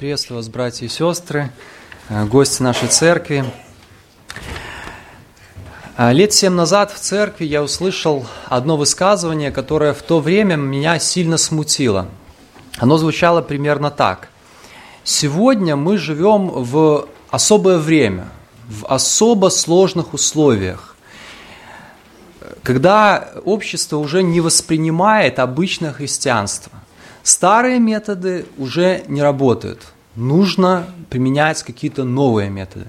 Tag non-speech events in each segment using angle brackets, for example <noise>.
Приветствую вас, братья и сестры, э, гости нашей церкви. Э, лет семь назад в церкви я услышал одно высказывание, которое в то время меня сильно смутило. Оно звучало примерно так. Сегодня мы живем в особое время, в особо сложных условиях, когда общество уже не воспринимает обычное христианство. Старые методы уже не работают. Нужно применять какие-то новые методы.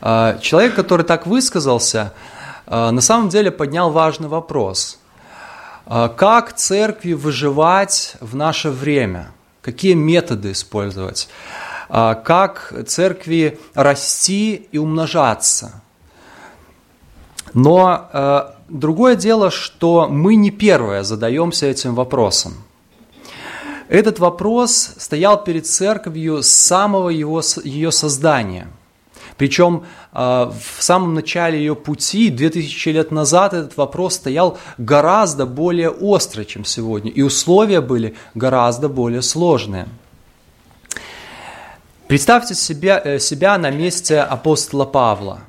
А, человек, который так высказался, а, на самом деле поднял важный вопрос. А, как церкви выживать в наше время? Какие методы использовать? Как церкви расти и умножаться? Но другое дело, что мы не первые задаемся этим вопросом. Этот вопрос стоял перед церковью с самого его, ее создания. Причем а, в самом начале ее пути, 2000 лет назад, этот вопрос стоял гораздо более остро, чем сегодня. И условия были гораздо более сложные. Представьте себя, э, себя на месте апостола Павла.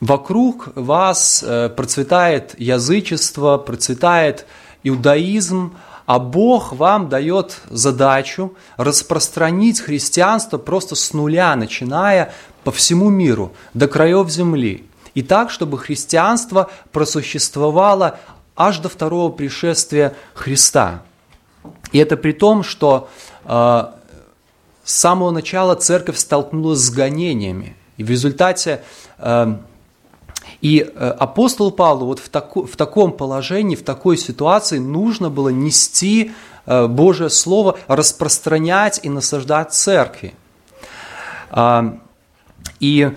Вокруг вас э, процветает язычество, процветает иудаизм, а Бог вам дает задачу распространить христианство просто с нуля, начиная по всему миру, до краев земли. И так, чтобы христианство просуществовало аж до второго пришествия Христа. И это при том, что э, с самого начала церковь столкнулась с гонениями. И в результате э, и э, апостолу Павлу вот в, тако, в таком положении, в такой ситуации нужно было нести э, Божье Слово, распространять и насаждать церкви. А, и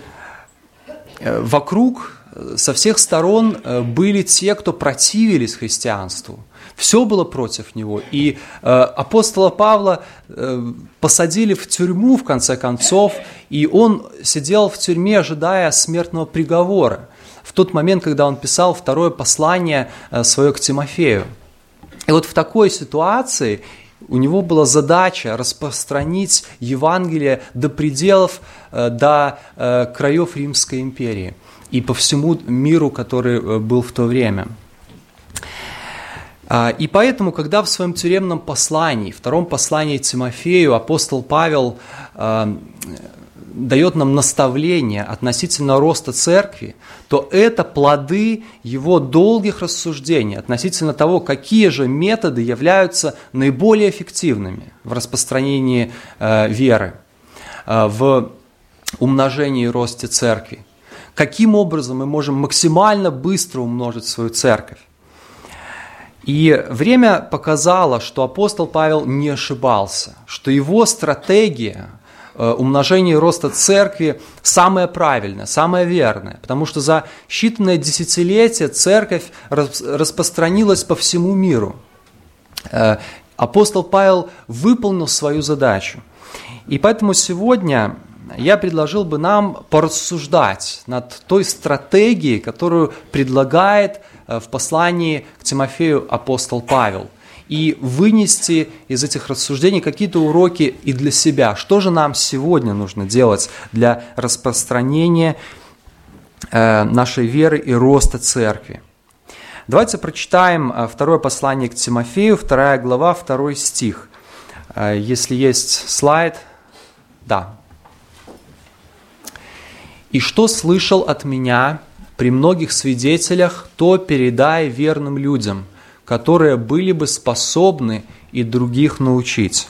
э, вокруг со всех сторон были те, кто противились христианству. Все было против него. И апостола Павла посадили в тюрьму, в конце концов, и он сидел в тюрьме, ожидая смертного приговора в тот момент, когда он писал второе послание э, свое к Тимофею. И вот в такой ситуации у него была задача распространить Евангелие до пределов, э, до э, краев Римской империи и по всему миру, который был в то время. А, и поэтому, когда в своем тюремном послании, втором послании Тимофею, апостол Павел дает нам наставление относительно роста церкви, то это плоды его долгих рассуждений относительно того, какие же методы являются наиболее эффективными в распространении э, веры, э, в умножении и росте церкви. Каким образом мы можем максимально быстро умножить свою церковь. И время показало, что апостол Павел не ошибался, что его стратегия – умножение роста церкви самое правильное, самое верное, потому что за считанное десятилетие церковь распространилась по всему миру. Э, апостол Павел выполнил свою задачу. И поэтому сегодня я предложил бы нам порассуждать над той стратегией, которую предлагает э, в послании к Тимофею апостол Павел – и вынести из этих рассуждений какие-то уроки и для себя. Что же нам сегодня нужно делать для распространения э, нашей веры и роста церкви? Давайте прочитаем э, второе послание к Тимофею, вторая глава, второй стих. Э, если есть слайд, да. «И что слышал от меня при многих свидетелях, то передай верным людям, которые были бы способны и других научить.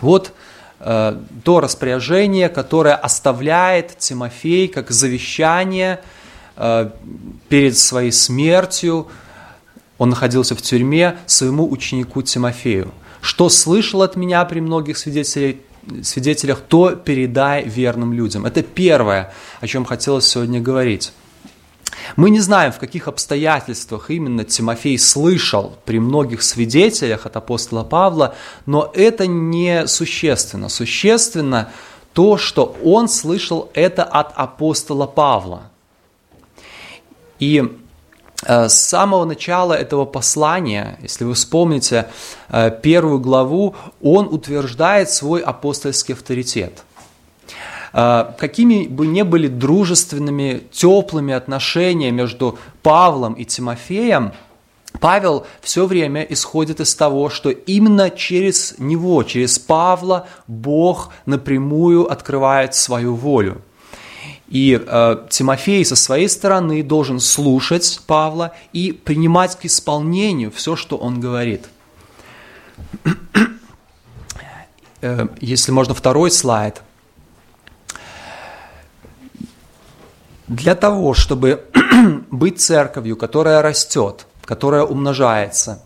Вот э, то распоряжение, которое оставляет Тимофей как завещание э, перед своей смертью. Он находился в тюрьме своему ученику Тимофею. Что слышал от меня при многих свидетелях, свидетелях, то передай верным людям. Это первое, о чем хотелось сегодня говорить. Мы не знаем, в каких обстоятельствах именно Тимофей слышал при многих свидетелях от апостола Павла, но это не существенно. Существенно то, что он слышал это от апостола Павла. И С самого начала этого послания, если вы вспомните первую главу, он утверждает свой апостольский авторитет – какими бы ни были дружественными, теплыми отношения между Павлом и Тимофеем, Павел все время исходит из того, что именно через него, через Павла, Бог напрямую открывает свою волю. И э, Тимофей со своей стороны должен слушать Павла и принимать к исполнению все, что он говорит. Э, если можно второй слайд – Для того, чтобы <clears throat> быть церковью, которая растет, которая умножается,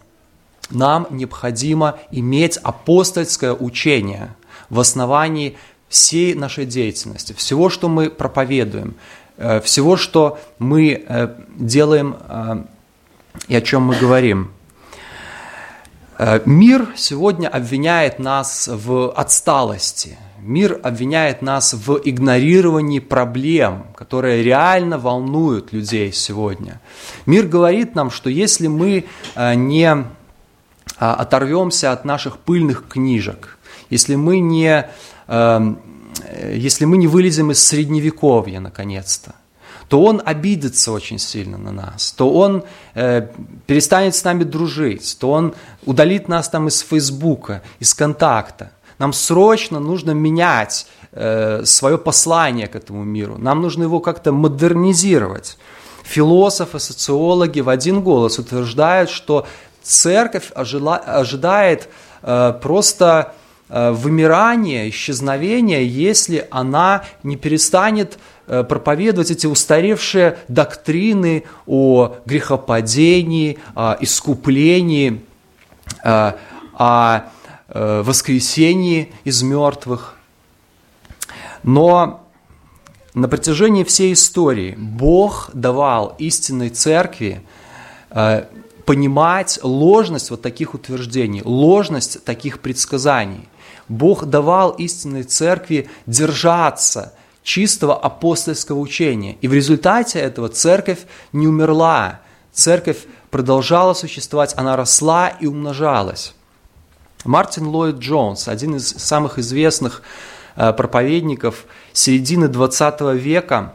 нам необходимо иметь апостольское учение в основании всей нашей деятельности, всего, что мы проповедуем, э, всего, что мы э, делаем э, и о чем мы говорим. Мир сегодня обвиняет нас в отсталости – Мир обвиняет нас в игнорировании проблем, которые реально волнуют людей сегодня. Мир говорит нам, что если мы э, не э, оторвемся от наших пыльных книжек, если мы не, э, если мы не вылезем из средневековья наконец-то, то он обидится очень сильно на нас, то он э, перестанет с нами дружить, то он удалит нас там из Фейсбука, из контакта. Нам срочно нужно менять э, свое послание к этому миру. Нам нужно его как-то модернизировать. Философы, социологи в один голос утверждают, что церковь ожила, ожидает э, просто э, вымирания, исчезновения, если она не перестанет э, проповедовать эти устаревшие доктрины о грехопадении, о искуплении, э, о воскресении из мертвых. Но на протяжении всей истории Бог давал истинной церкви понимать ложность вот таких утверждений, ложность таких предсказаний. Бог давал истинной церкви держаться чистого апостольского учения. И в результате этого церковь не умерла, церковь продолжала существовать, она росла и умножалась. Мартин Ллойд Джонс, один из самых известных э, проповедников середины 20 века,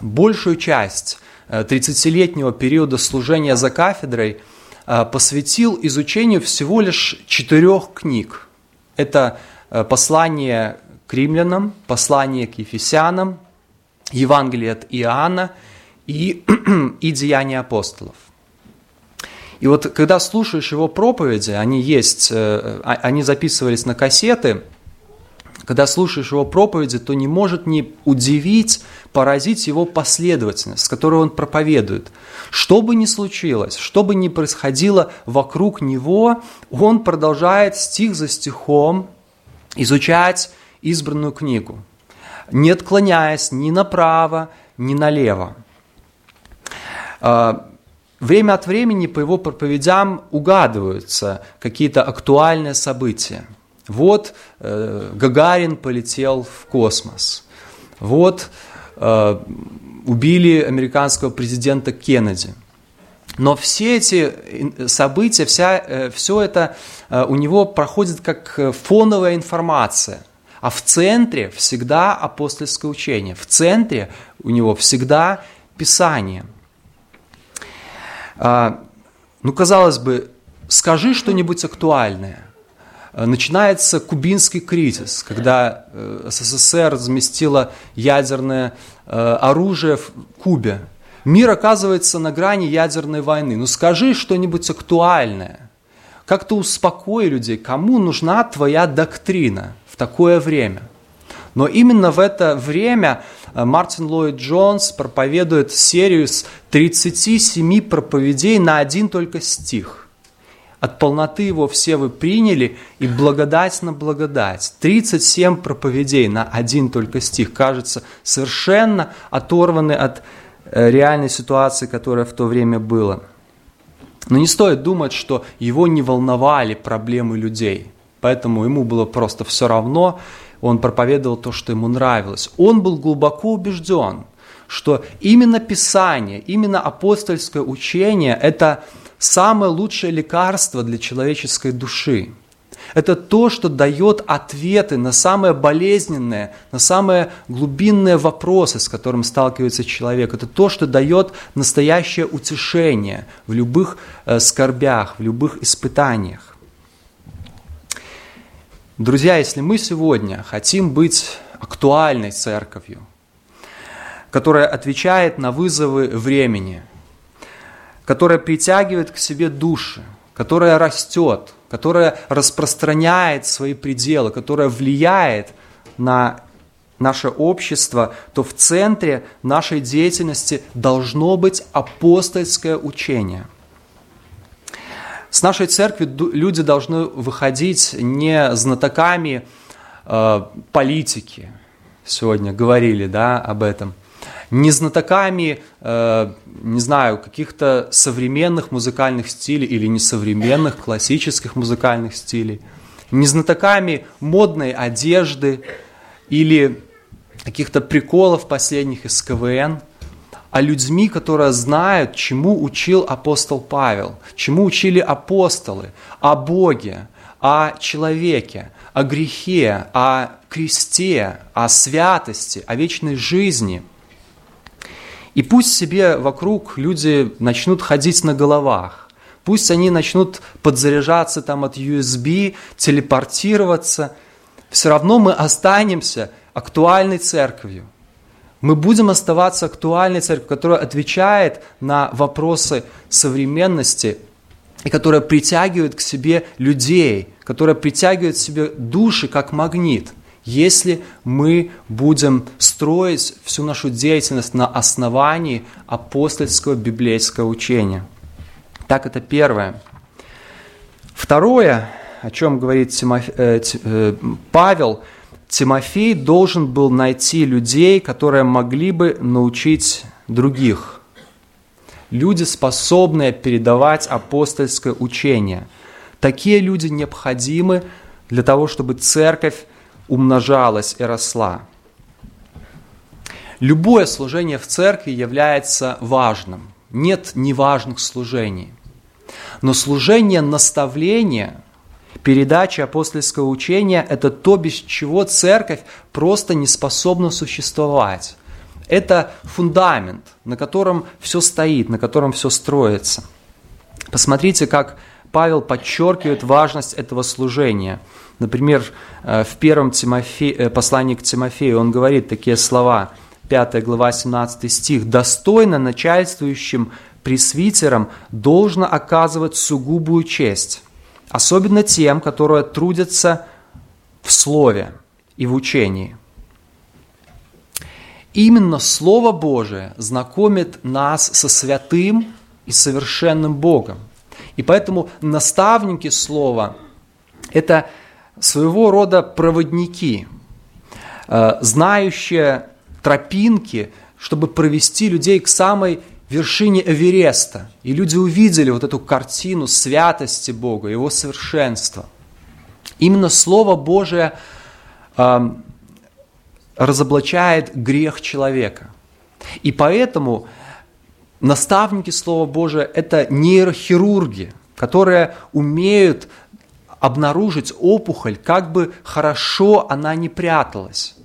большую часть 30-летнего э, периода служения за кафедрой э, посвятил изучению всего лишь четырех книг. Это послание к римлянам, послание к ефесянам, Евангелие от Иоанна и, <clears throat> и Деяния апостолов. И вот когда слушаешь его проповеди, они есть, э, а, они записывались на кассеты, когда слушаешь его проповеди, то не может не удивить, поразить его последовательность, с которой он проповедует. Что бы ни случилось, что бы ни происходило вокруг него, он продолжает стих за стихом изучать избранную книгу, не отклоняясь ни направо, ни налево. А, Время от времени по его проповедям угадываются какие-то актуальные события. Вот э, Гагарин полетел в космос. Вот э, убили американского президента Кеннеди. Но все эти события, вся, э, все это э, у него проходит как фоновая информация. А в центре всегда апостольское учение. В центре у него всегда Писание – а, ну, казалось бы, скажи что-нибудь актуальное. А, начинается кубинский кризис, когда э, СССР разместила ядерное э, оружие в Кубе. Мир оказывается на грани ядерной войны. Ну скажи что-нибудь актуальное. Как-то успокой людей, кому нужна твоя доктрина в такое время. Но именно в это время Э, Мартин Ллойд Джонс проповедует серию из 37 проповедей на один только стих. От полноты его все вы приняли, и благодать на благодать. 37 проповедей на один только стих, кажется, совершенно оторваны от э, реальной ситуации, которая в то время была. Но не стоит думать, что его не волновали проблемы людей, поэтому ему было просто все равно, он проповедовал то, что ему нравилось. Он был глубоко убежден, что именно Писание, именно апостольское учение – это самое лучшее лекарство для человеческой души. Это то, что дает ответы на самые болезненные, на самые глубинные вопросы, с которым сталкивается человек. Это то, что дает настоящее утешение в любых э, скорбях, в любых испытаниях. Друзья, если мы сегодня хотим быть актуальной церковью, которая отвечает на вызовы времени, которая притягивает к себе души, которая растет, которая распространяет свои пределы, которая влияет на наше общество, то в центре нашей деятельности должно быть апостольское учение. С нашей церкви люди должны выходить не знатоками э, политики, сегодня говорили да, об этом – не знатоками, э, не знаю, каких-то современных музыкальных стилей или несовременных классических музыкальных стилей, не знатоками модной одежды или каких-то приколов последних из КВН, а людьми, которые знают, чему учил апостол Павел, чему учили апостолы, о Боге, о человеке, о грехе, о кресте, о святости, о вечной жизни – и пусть себе вокруг люди начнут ходить на головах, пусть они начнут подзаряжаться там от USB, телепортироваться, все равно мы останемся актуальной церковью. Мы будем оставаться актуальной церковью, которая отвечает на вопросы современности и которая притягивает к себе людей, которая притягивает к себе души как магнит – если мы будем строить всю нашу деятельность на основании апостольского библейского учения. Так это первое. Второе, о чем говорит Тимофе, э, э, Павел, Тимофей должен был найти людей, которые могли бы научить других. Люди, способные передавать апостольское учение. Такие люди необходимы для того, чтобы церковь умножалась и росла. Любое служение в церкви является важным. Нет неважных служений. Но служение наставления, передача апостольского учения – это то, без чего церковь просто не способна существовать. Это фундамент, на котором все стоит, на котором все строится. Посмотрите, как Павел подчеркивает важность этого служения – Например, э, в первом Тимофе... Э, послании к Тимофею он говорит такие слова, 5 глава, 17 стих, «Достойно начальствующим пресвитерам должно оказывать сугубую честь, особенно тем, которые трудятся в слове и в учении». Именно Слово Божие знакомит нас со святым и совершенным Богом. И поэтому наставники Слова – это своего рода проводники, э, знающие тропинки, чтобы провести людей к самой вершине Эвереста. И люди увидели вот эту картину святости Бога, Его совершенства. Именно Слово Божие э, разоблачает грех человека. И поэтому наставники Слова Божия – это нейрохирурги, которые умеют обнаружить опухоль, как бы хорошо она не пряталась.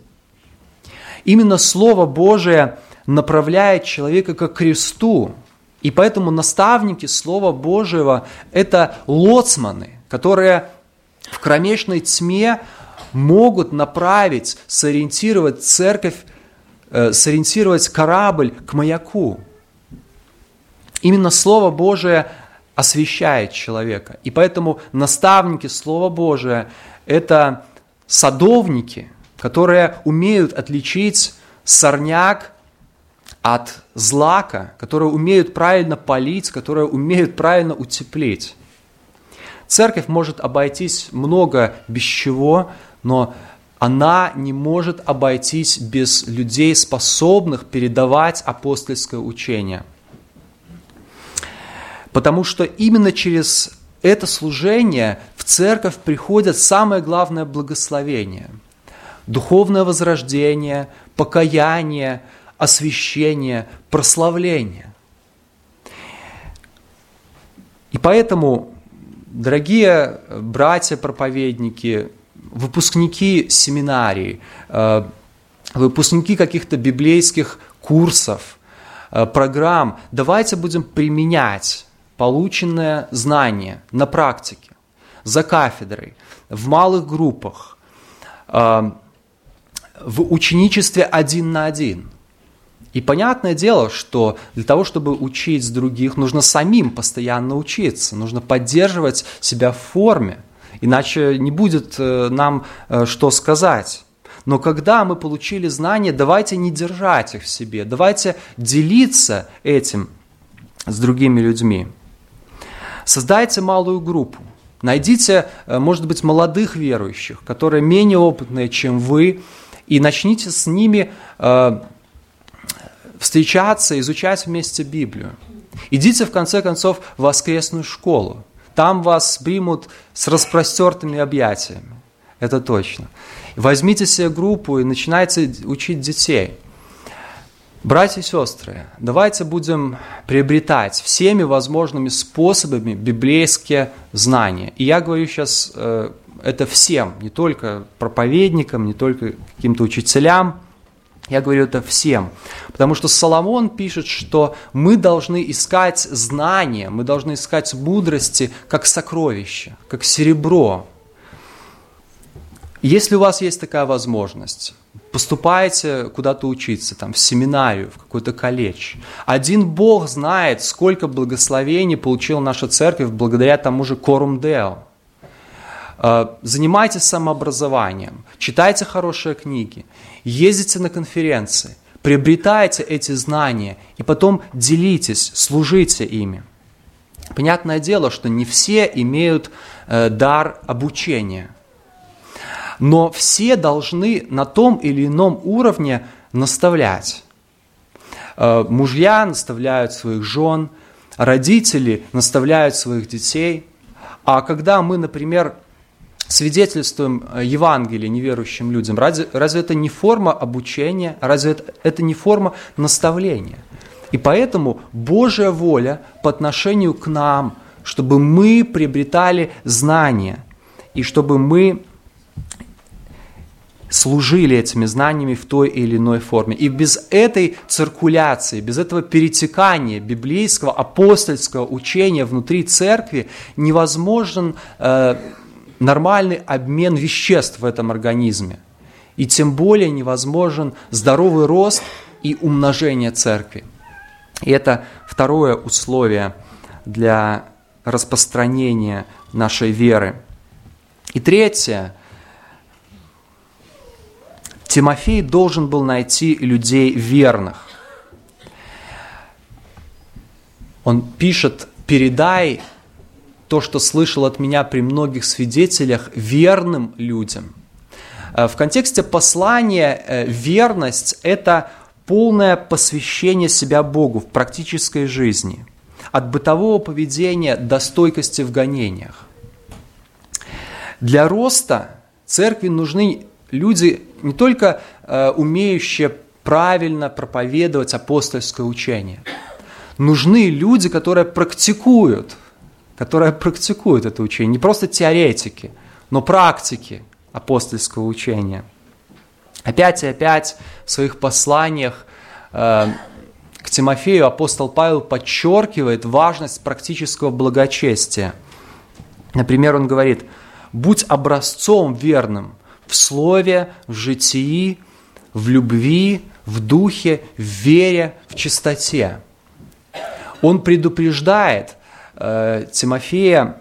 Именно Слово Божие направляет человека к кресту, и поэтому наставники Слова Божьего – это лоцманы, которые в кромешной тьме могут направить, сориентировать церковь, э, сориентировать корабль к маяку. Именно Слово Божие освещает человека. И поэтому наставники Слова Божия – это садовники, которые умеют отличить сорняк от злака, которые умеют правильно полить, которые умеют правильно утеплить. Церковь может обойтись много без чего, но она не может обойтись без людей, способных передавать апостольское учение – Потому что именно через это служение в церковь приходят самое главное благословение. Духовное возрождение, покаяние, освящения, прославления. И поэтому, дорогие братья-проповедники, выпускники семинарий, э, выпускники каких-то библейских курсов, э, программ, давайте будем применять полученное знание на практике, за кафедрой, в малых группах, э, в ученичестве один на один. И понятное дело, что для того, чтобы учить других, нужно самим постоянно учиться, нужно поддерживать себя в форме, иначе не будет э, нам что сказать. Но когда мы получили знания, давайте не держать их в себе, давайте делиться этим с другими людьми. Создайте малую группу. Найдите, э, может быть, молодых верующих, которые менее опытные, чем вы, и начните с ними э, встречаться, изучать вместе Библию. Идите, в конце концов, в воскресную школу. Там вас примут с распростертыми объятиями. Это точно. Возьмите себе группу и начинайте учить детей. Братья и сестры, давайте будем приобретать всеми возможными способами библейские знания. И я говорю сейчас э, это всем, не только проповедникам, не только каким-то учителям, я говорю это всем. Потому что Соломон пишет, что мы должны искать знания, мы должны искать мудрости как сокровища, как серебро, если у вас есть такая возможность, поступайте куда-то учиться, там, в семинарию, в какой-то колледж. Один Бог знает, сколько благословений получила наша церковь благодаря тому же Корум Део. А, занимайтесь самообразованием, читайте хорошие книги, ездите на конференции, приобретайте эти знания и потом делитесь, служите ими. Понятное дело, что не все имеют э, дар обучения – но все должны на том или ином уровне наставлять. Э, мужья наставляют своих жен, родители наставляют своих детей. А когда мы, например, свидетельствуем Евангелие неверующим людям, разве, разве это не форма обучения, разве это, это не форма наставления? И поэтому Божья воля по отношению к нам, чтобы мы приобретали знания, и чтобы мы служили этими знаниями в той или иной форме. И без этой циркуляции, без этого перетекания библейского, апостольского учения внутри церкви невозможен э, нормальный обмен веществ в этом организме. И тем более невозможен здоровый рост и умножение церкви. И это второе условие для распространения нашей веры. И третье – Тимофей должен был найти людей верных. Он пишет, передай то, что слышал от меня при многих свидетелях, верным людям. Э, в контексте послания э, верность – это полное посвящение себя Богу в практической жизни, от бытового поведения до стойкости в гонениях. Для роста церкви нужны люди, не только э, умеющие правильно проповедовать апостольское учение. Нужны люди, которые практикуют, которые практикуют это учение, не просто теоретики, но практики апостольского учения. Опять и опять в своих посланиях э, к Тимофею апостол Павел подчеркивает важность практического благочестия. Например, он говорит, будь образцом верным, в слове, в житии, в любви, в духе, в вере, в чистоте. Он предупреждает э, Тимофея,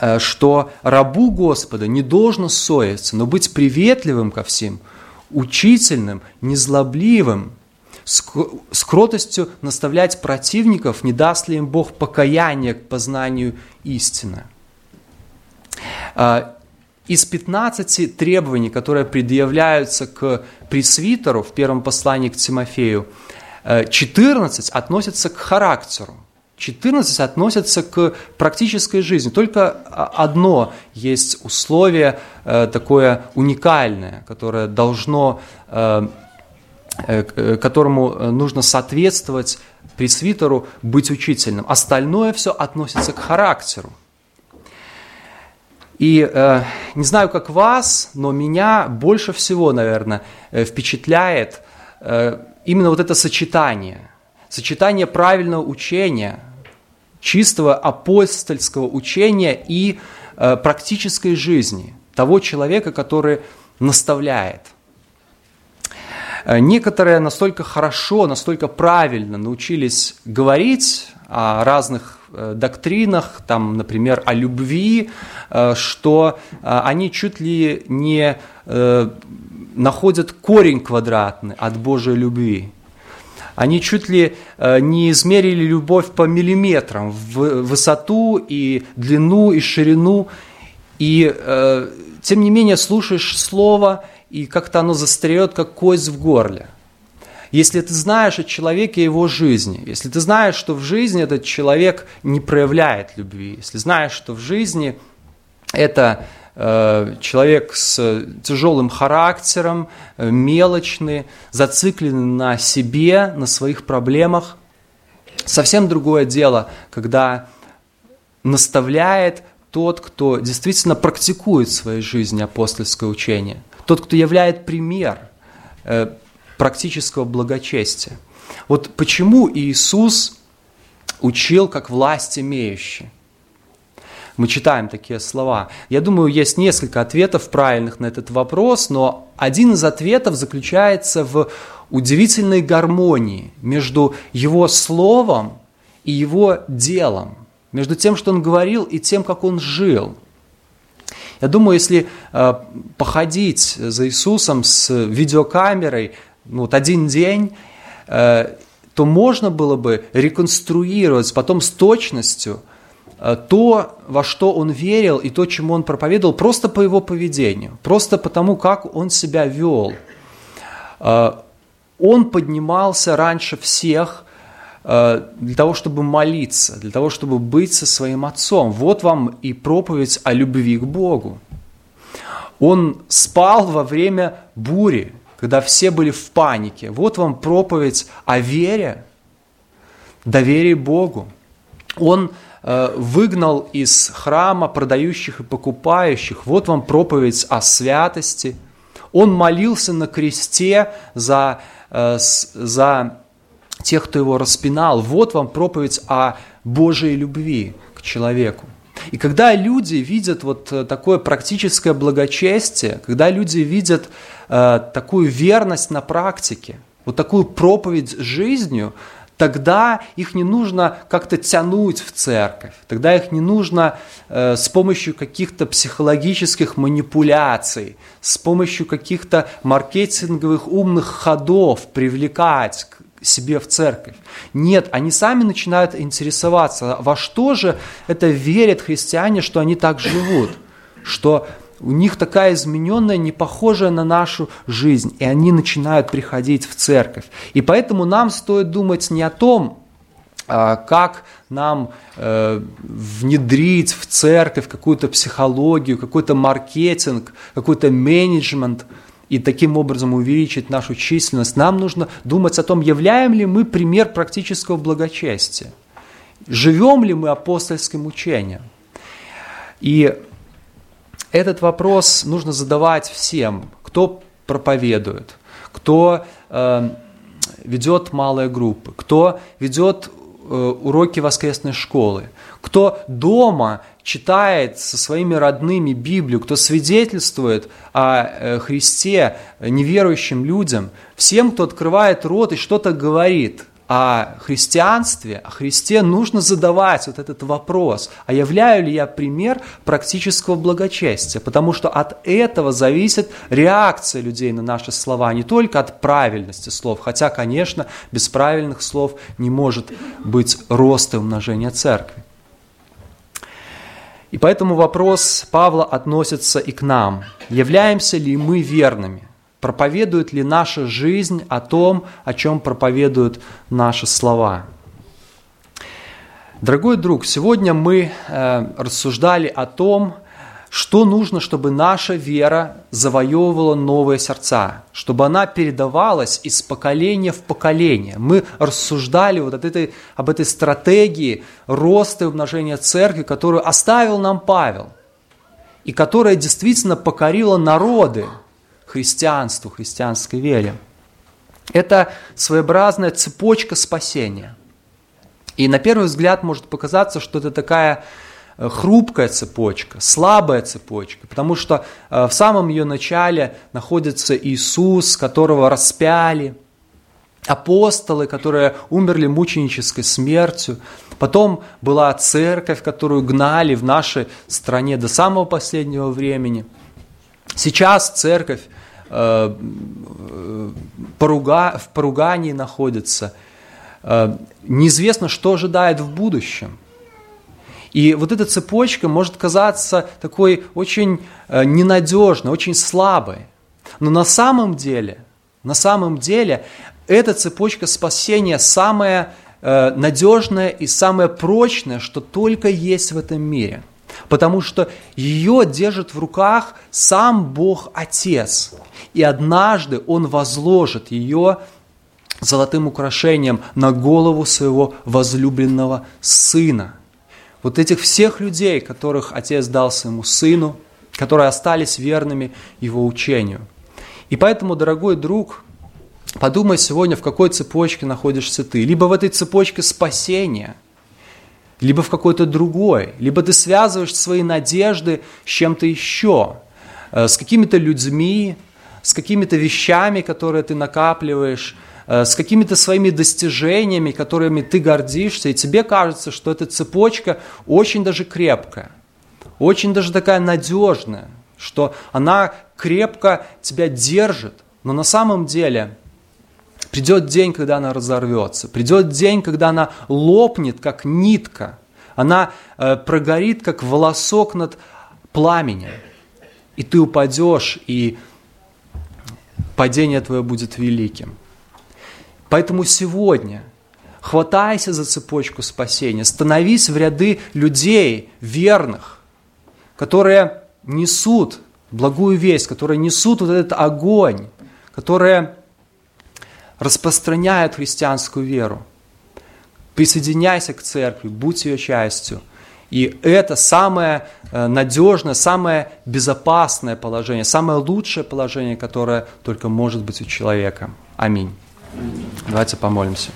э, что рабу Господа не должно ссориться, но быть приветливым ко всем, учительным, незлобливым, с, кротостью наставлять противников, не даст ли им Бог покаяние к познанию истины. Из 15 требований, которые предъявляются к пресвитеру в первом послании к Тимофею, 14 э, относятся к характеру, 14 относятся к практической жизни. Только одно есть условие э, такое уникальное, которое должно э, которому нужно соответствовать пресвитеру, быть учительным. Остальное все относится к характеру. И э, не знаю, как вас, но меня больше всего, наверное, впечатляет э, именно вот это сочетание. Сочетание правильного учения, чистого апостольского учения и э, практической жизни того человека, который наставляет. Э, некоторые настолько хорошо, настолько правильно научились говорить о разных э, доктринах, там, например, о любви, э, что они чуть ли не находят корень квадратный от Божьей любви. Они чуть ли не измерили любовь по миллиметрам в высоту и длину и ширину. И тем не менее слушаешь слово и как-то оно застряет, как кость в горле. Если ты знаешь о человеке и его жизни, если ты знаешь, что в жизни этот человек не проявляет любви, если знаешь, что в жизни это э, человек с тяжелым характером, э, мелочный, зацикленный на себе, на своих проблемах, совсем другое дело, когда наставляет тот, кто действительно практикует в своей жизни апостольское учение – тот, кто являет пример э, практического благочестия. Вот почему Иисус учил как власть имеющий. Мы читаем такие слова. Я думаю, есть несколько ответов правильных на этот вопрос, но один из ответов заключается в удивительной гармонии между его словом и его делом, между тем, что он говорил, и тем, как он жил – я думаю, если э, походить за Иисусом с видеокамерой ну, вот один день, э, то можно было бы реконструировать потом с точностью э, то, во что он верил и то, чему он проповедовал, просто по его поведению, просто потому, как он себя вел. Э, он поднимался раньше всех – для того, чтобы молиться, для того, чтобы быть со своим отцом. Вот вам и проповедь о любви к Богу. Он спал во время бури, когда все были в панике. Вот вам проповедь о вере, доверии Богу. Он э, выгнал из храма продающих и покупающих. Вот вам проповедь о святости. Он молился на кресте за, э, за тех, кто его распинал. Вот вам проповедь о Божьей любви к человеку. И когда люди видят вот э, такое практическое благочестие, когда люди видят э, такую верность на практике, вот такую проповедь жизнью, тогда их не нужно как-то тянуть в церковь, тогда их не нужно э, с помощью каких-то психологических манипуляций, с помощью каких-то маркетинговых умных ходов привлекать себе в церковь. Нет, они сами начинают интересоваться, во что же это верят христиане, что они так живут, что у них такая измененная, не похожая на нашу жизнь, и они начинают приходить в церковь. И поэтому нам стоит думать не о том, а, как нам э, внедрить в церковь какую-то психологию, какой-то маркетинг, какой-то менеджмент – и таким образом увеличить нашу численность, нам нужно думать о том, являем ли мы пример практического благочестия, живем ли мы апостольским учением. И этот вопрос нужно задавать всем, кто проповедует, кто э, ведет малые группы, кто ведет э, уроки воскресной школы, кто дома читает со своими родными Библию, кто свидетельствует о э, Христе неверующим людям, всем, кто открывает рот и что-то говорит о христианстве, о Христе, нужно задавать вот этот вопрос, а являю ли я пример практического благочестия, потому что от этого зависит реакция людей на наши слова, не только от правильности слов, хотя, конечно, без правильных слов не может быть роста и умножения церкви. И поэтому вопрос Павла относится и к нам. Являемся ли мы верными? Проповедует ли наша жизнь о том, о чем проповедуют наши слова? Дорогой друг, сегодня мы э, рассуждали о том, что нужно, чтобы наша вера завоевывала новые сердца, чтобы она передавалась из поколения в поколение. Мы рассуждали вот от этой, об этой стратегии роста и умножения церкви, которую оставил нам Павел, и которая действительно покорила народы христианству, христианской вере. Это своеобразная цепочка спасения. И на первый взгляд может показаться, что это такая хрупкая цепочка, слабая цепочка, потому что э, в самом ее начале находится Иисус, которого распяли, апостолы, которые умерли мученической смертью, потом была церковь, которую гнали в нашей стране до самого последнего времени. Сейчас церковь э, в поругании находится. Неизвестно, что ожидает в будущем. И вот эта цепочка может казаться такой очень э, ненадежной, очень слабой. Но на самом деле, на самом деле, эта цепочка спасения самая э, надежная и самая прочная, что только есть в этом мире. Потому что ее держит в руках сам Бог Отец. И однажды Он возложит ее золотым украшением на голову своего возлюбленного сына – вот этих всех людей, которых Отец дал своему Сыну, которые остались верными Его учению. И поэтому, дорогой друг, подумай сегодня, в какой цепочке находишься ты. Либо в этой цепочке спасения, либо в какой-то другой. Либо ты связываешь свои надежды с чем-то еще, э, с какими-то людьми, с какими-то вещами, которые ты накапливаешь, с какими-то своими достижениями, которыми ты гордишься, и тебе кажется, что эта цепочка очень даже крепкая, очень даже такая надежная, что она крепко тебя держит, но на самом деле придет день, когда она разорвется, придет день, когда она лопнет, как нитка, она э, прогорит, как волосок над пламенем, и ты упадешь, и падение твое будет великим. Поэтому сегодня хватайся за цепочку спасения, становись в ряды людей верных, которые несут благую весть, которые несут вот этот огонь, которые распространяют христианскую веру. Присоединяйся к церкви, будь ее частью. И это самое э, надежное, самое безопасное положение, самое лучшее положение, которое только может быть у человека. Аминь. Давайте помолимся.